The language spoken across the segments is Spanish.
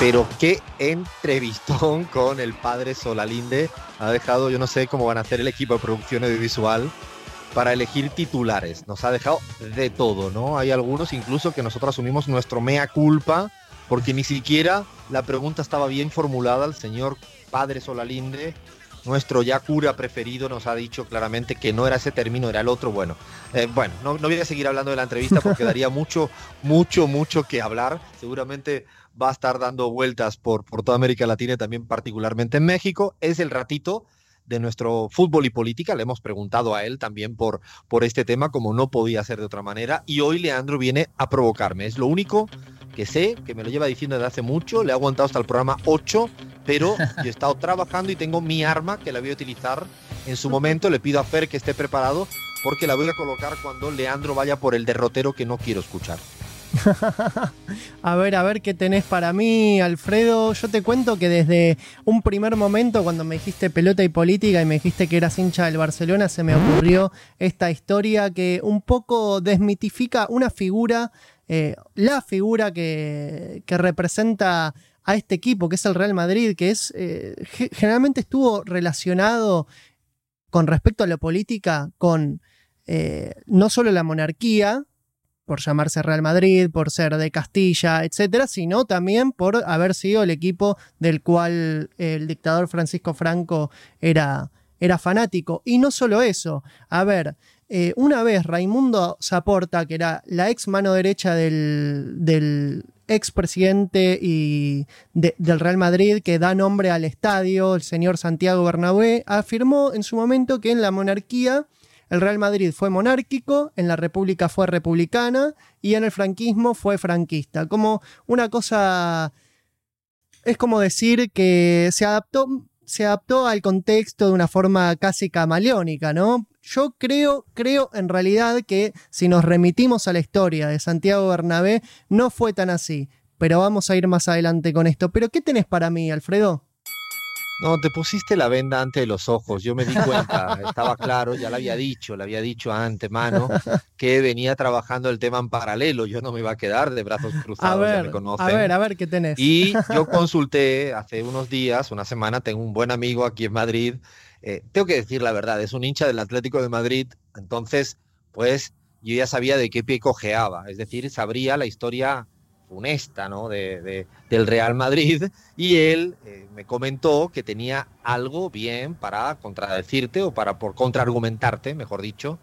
Pero qué entrevistón con el padre Solalinde. Ha dejado, yo no sé cómo van a hacer el equipo de producción audiovisual para elegir titulares. Nos ha dejado de todo, ¿no? Hay algunos incluso que nosotros asumimos nuestro mea culpa porque ni siquiera la pregunta estaba bien formulada. El señor padre Solalinde, nuestro ya cura preferido, nos ha dicho claramente que no era ese término, era el otro. Bueno, eh, bueno, no, no voy a seguir hablando de la entrevista porque daría mucho, mucho, mucho que hablar. Seguramente va a estar dando vueltas por, por toda América Latina y también particularmente en México. Es el ratito de nuestro fútbol y política. Le hemos preguntado a él también por, por este tema, como no podía ser de otra manera. Y hoy Leandro viene a provocarme. Es lo único que sé, que me lo lleva diciendo desde hace mucho. Le he aguantado hasta el programa 8, pero yo he estado trabajando y tengo mi arma que la voy a utilizar en su momento. Le pido a Fer que esté preparado porque la voy a colocar cuando Leandro vaya por el derrotero que no quiero escuchar. a ver, a ver qué tenés para mí, Alfredo. Yo te cuento que desde un primer momento, cuando me dijiste pelota y política y me dijiste que eras hincha del Barcelona, se me ocurrió esta historia que un poco desmitifica una figura, eh, la figura que, representa a este equipo, que es el Real Madrid, que es eh, generalmente estuvo relacionado con respecto a la política con eh, no solo la monarquía, por llamarse Real Madrid, por ser de Castilla, etcétera, sino también por haber sido el equipo del cual el dictador Francisco Franco era, era fanático. Y no solo eso, a ver, eh, una vez Raimundo Zaporta, que era la ex mano derecha del, ex presidente y del Real Madrid que da nombre al estadio, el señor Santiago Bernabé, afirmó en su momento que en la monarquía el Real Madrid fue monárquico, en la República fue republicana y en el franquismo fue franquista. Como una cosa... Es como decir que se adaptó, se adaptó al contexto de una forma casi camaleónica, ¿no? Yo creo, creo en realidad que si nos remitimos a la historia de Santiago Bernabé, no fue tan así. Pero vamos a ir más adelante con esto. ¿Pero qué tenés para mí, Alfredo? No, te pusiste la venda ante los ojos, yo me di cuenta, estaba claro, ya lo había dicho, le había dicho antemano que venía trabajando el tema en paralelo, yo no me iba a quedar de brazos cruzados, a ver, ya me conocen. A ver, a ver qué tenés. Y yo consulté hace unos días, una semana, tengo un buen amigo aquí en Madrid, eh, tengo que decir la verdad, es un hincha del Atlético de Madrid, entonces, pues yo ya sabía de qué pie cojeaba, es decir, sabría la historia funesta ¿no? de, del Real Madrid y él eh, me comentó que tenía algo bien para contradecirte o para por contraargumentarte, mejor dicho.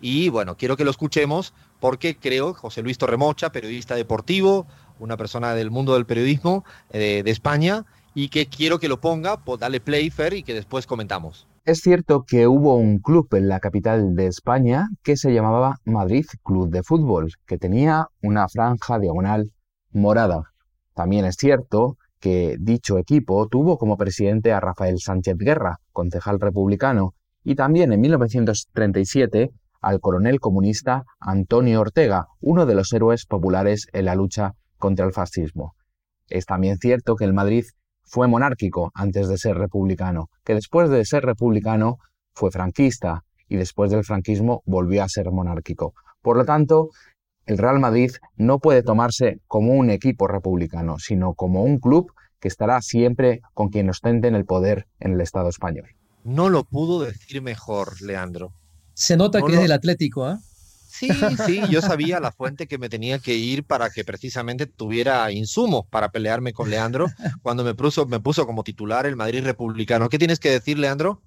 Y bueno, quiero que lo escuchemos porque creo, José Luis Torremocha, periodista deportivo, una persona del mundo del periodismo eh, de España, y que quiero que lo ponga, pues dale play, Fer, y que después comentamos. Es cierto que hubo un club en la capital de España que se llamaba Madrid Club de Fútbol, que tenía una franja diagonal morada. También es cierto que dicho equipo tuvo como presidente a Rafael Sánchez Guerra, concejal republicano, y también en 1937 al coronel comunista Antonio Ortega, uno de los héroes populares en la lucha contra el fascismo. Es también cierto que el Madrid fue monárquico antes de ser republicano, que después de ser republicano fue franquista y después del franquismo volvió a ser monárquico. Por lo tanto, el Real Madrid no puede tomarse como un equipo republicano, sino como un club que estará siempre con quien ostente en el poder en el Estado español. No lo pudo decir mejor, Leandro. Se nota que es el Atlético, ¿ah? Sí, sí, yo sabía la fuente que me tenía que ir para que precisamente tuviera insumos para pelearme con Leandro cuando me puso, me puso como titular el Madrid republicano. ¿Qué tienes que decir, Leandro?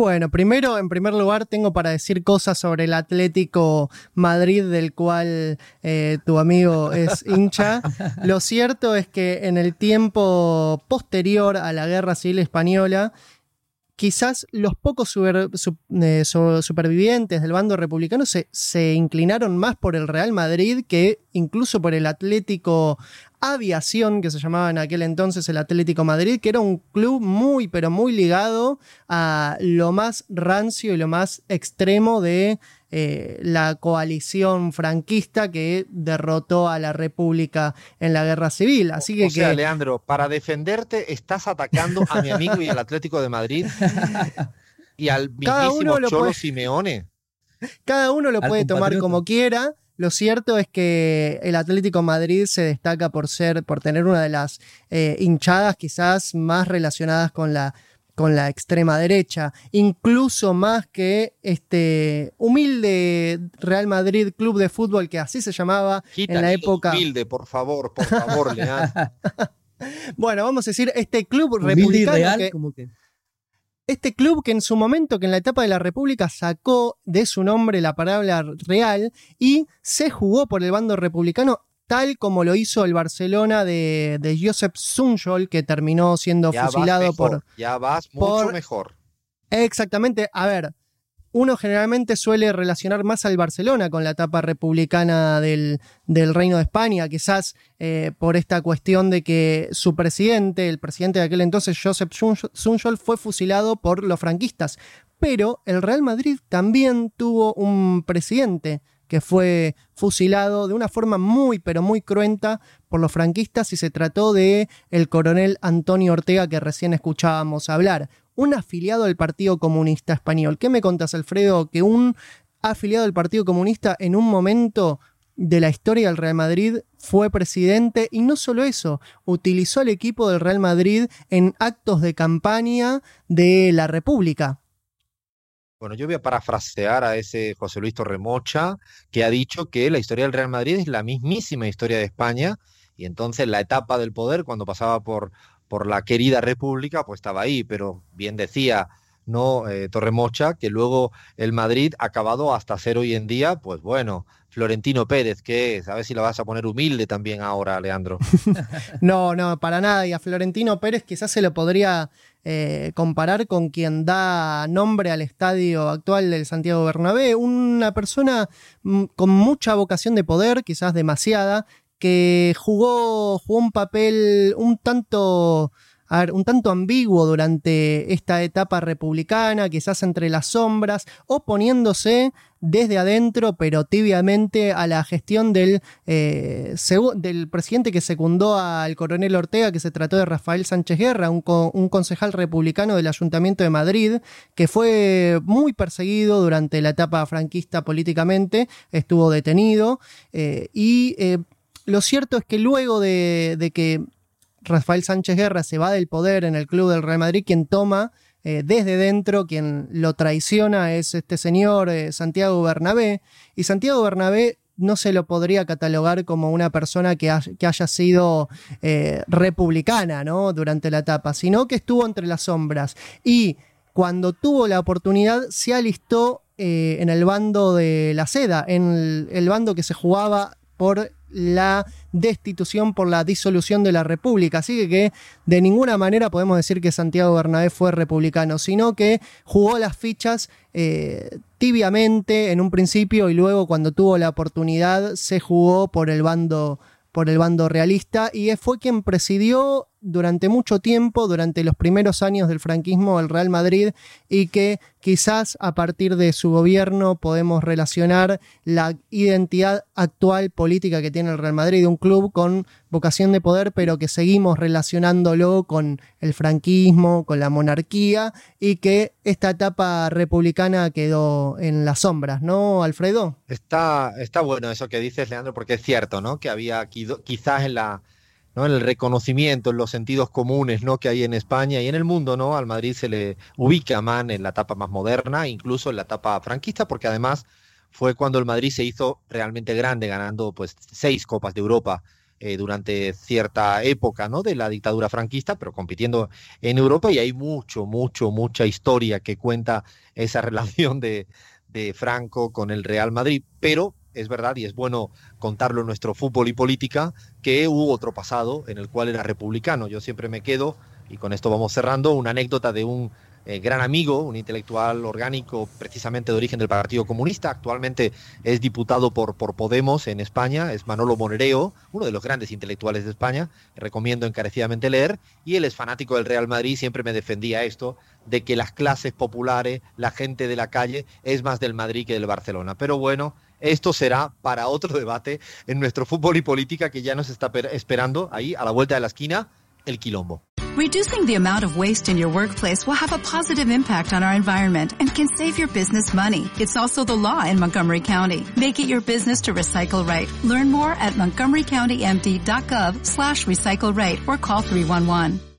Bueno, primero, en primer lugar, tengo para decir cosas sobre el Atlético Madrid, del cual eh, tu amigo es hincha. Lo cierto es que en el tiempo posterior a la Guerra Civil Española, quizás los pocos eh, supervivientes del bando republicano se, se, inclinaron más por el Real Madrid que incluso por el Atlético Aviación, que se llamaba en aquel entonces el Atlético Madrid, que era un club muy, pero muy ligado a lo más rancio y lo más extremo de eh, la coalición franquista que derrotó a la República en la guerra civil. Así que, o sea, Leandro, para defenderte estás atacando a mi amigo y el Atlético de Madrid y al mismísimo Cholo Simeone. Cada uno lo puede tomar como quiera. Lo cierto es que el Atlético Madrid se destaca por ser, por tener una de las eh, hinchadas quizás más relacionadas con la con la extrema derecha, incluso más que este humilde Real Madrid Club de Fútbol, que así se llamaba en la época. Humilde, por favor, por favor, Leandro. bueno, vamos a decir, este club republicano. Este club que en su momento, que en la etapa de la República sacó de su nombre la palabra real y se jugó por el bando republicano tal como lo hizo el Barcelona de, de Josep Sunjol, que terminó siendo fusilado por. Ya vas mucho mejor. Exactamente. A ver, uno generalmente suele relacionar más al Barcelona con la etapa republicana del, Reino de España, quizás eh, por esta cuestión de que su presidente, el presidente de aquel entonces, Josep Sunjol, fue fusilado por los franquistas. Pero el Real Madrid también tuvo un presidente que fue fusilado de una forma muy pero muy cruenta por los franquistas y se trató de el coronel Antonio Ortega que recién escuchábamos hablar, un afiliado del Partido Comunista Español. ¿Qué me contas, Alfredo? Que un afiliado del Partido Comunista en un momento de la historia del Real Madrid fue presidente y no solo eso, utilizó el equipo del Real Madrid en actos de campaña de la República. Bueno, yo voy a parafrasear a ese José Luis Torremocha, que ha dicho que la historia del Real Madrid es la mismísima historia de España, y entonces la etapa del poder, cuando pasaba por, por la querida República, pues estaba ahí, pero bien decía no eh, Torremocha, que luego el Madrid ha acabado hasta ser hoy en día, pues bueno, Florentino Pérez, que es, a ver si lo vas a poner humilde también ahora, Leandro. no, no, para nada, y a Florentino Pérez quizás se lo podría eh, comparar con quien da nombre al estadio actual del Santiago Bernabé, una persona mm, con mucha vocación de poder, quizás demasiada, que jugó, jugó un papel un tanto un tanto ambiguo durante esta etapa republicana, quizás entre las sombras, oponiéndose desde adentro, pero tibiamente, a la gestión del, eh, del presidente que secundó al coronel Ortega, que se trató de Rafael Sánchez Guerra, un, concejal republicano del Ayuntamiento de Madrid, que fue muy perseguido durante la etapa franquista políticamente, estuvo detenido, eh, y eh, lo cierto es que luego de que Rafael Sánchez Guerra se va del poder en el club del Real Madrid, quien toma eh, desde dentro, quien lo traiciona es este señor eh, Santiago Bernabé, y Santiago Bernabé no se lo podría catalogar como una persona que, haya sido eh, republicana ¿no? durante la etapa, sino que estuvo entre las sombras y cuando tuvo la oportunidad se alistó en el bando de la seda, en el bando que se jugaba por la destitución por la disolución de la República. Así que, de ninguna manera podemos decir que Santiago Bernabé fue republicano, sino que jugó las fichas eh, tibiamente en un principio y luego cuando tuvo la oportunidad se jugó por el bando por el bando realista y fue quien presidió durante mucho tiempo, durante los primeros años del franquismo, el Real Madrid y que quizás a partir de su gobierno podemos relacionar la identidad actual política que tiene el Real Madrid, un club con vocación de poder, pero que seguimos relacionándolo con el franquismo, con la monarquía y que esta etapa republicana quedó en las sombras, ¿no, Alfredo? Está, está bueno eso que dices, Leandro, porque es cierto, ¿no? Que había quizás en la ¿no? en el reconocimiento, en los sentidos comunes ¿no? que hay en España y en el mundo, ¿no? Al Madrid se le ubica más en la etapa más moderna, incluso en la etapa franquista, porque además fue cuando el Madrid se hizo realmente grande, ganando pues seis copas de Europa eh, durante cierta época ¿no? de la dictadura franquista, pero compitiendo en Europa y hay mucho, mucho, mucha historia que cuenta esa relación de, de Franco con el Real Madrid, pero es verdad y es bueno contarlo en nuestro fútbol y política, que hubo otro pasado en el cual era republicano. Yo siempre me quedo, y con esto vamos cerrando, una anécdota de un eh, gran amigo, un intelectual orgánico precisamente de origen del Partido Comunista, actualmente es diputado por, por Podemos en España, es Manolo Monereo, uno de los grandes intelectuales de España, recomiendo encarecidamente leer, y él es fanático del Real Madrid, siempre me defendía esto, de que las clases populares, la gente de la calle, es más del Madrid que del Barcelona. Pero bueno, esto será para otro debate en nuestro fútbol y política que ya nos está esperando ahí a la vuelta de la esquina, el quilombo. Reducing the amount of waste in your workplace will have a positive impact on our environment and can save your business money. It's also the law in Montgomery County. Make it your business to recycle right. Learn more at montgomerycountymd.gov slash recycle right or call 311.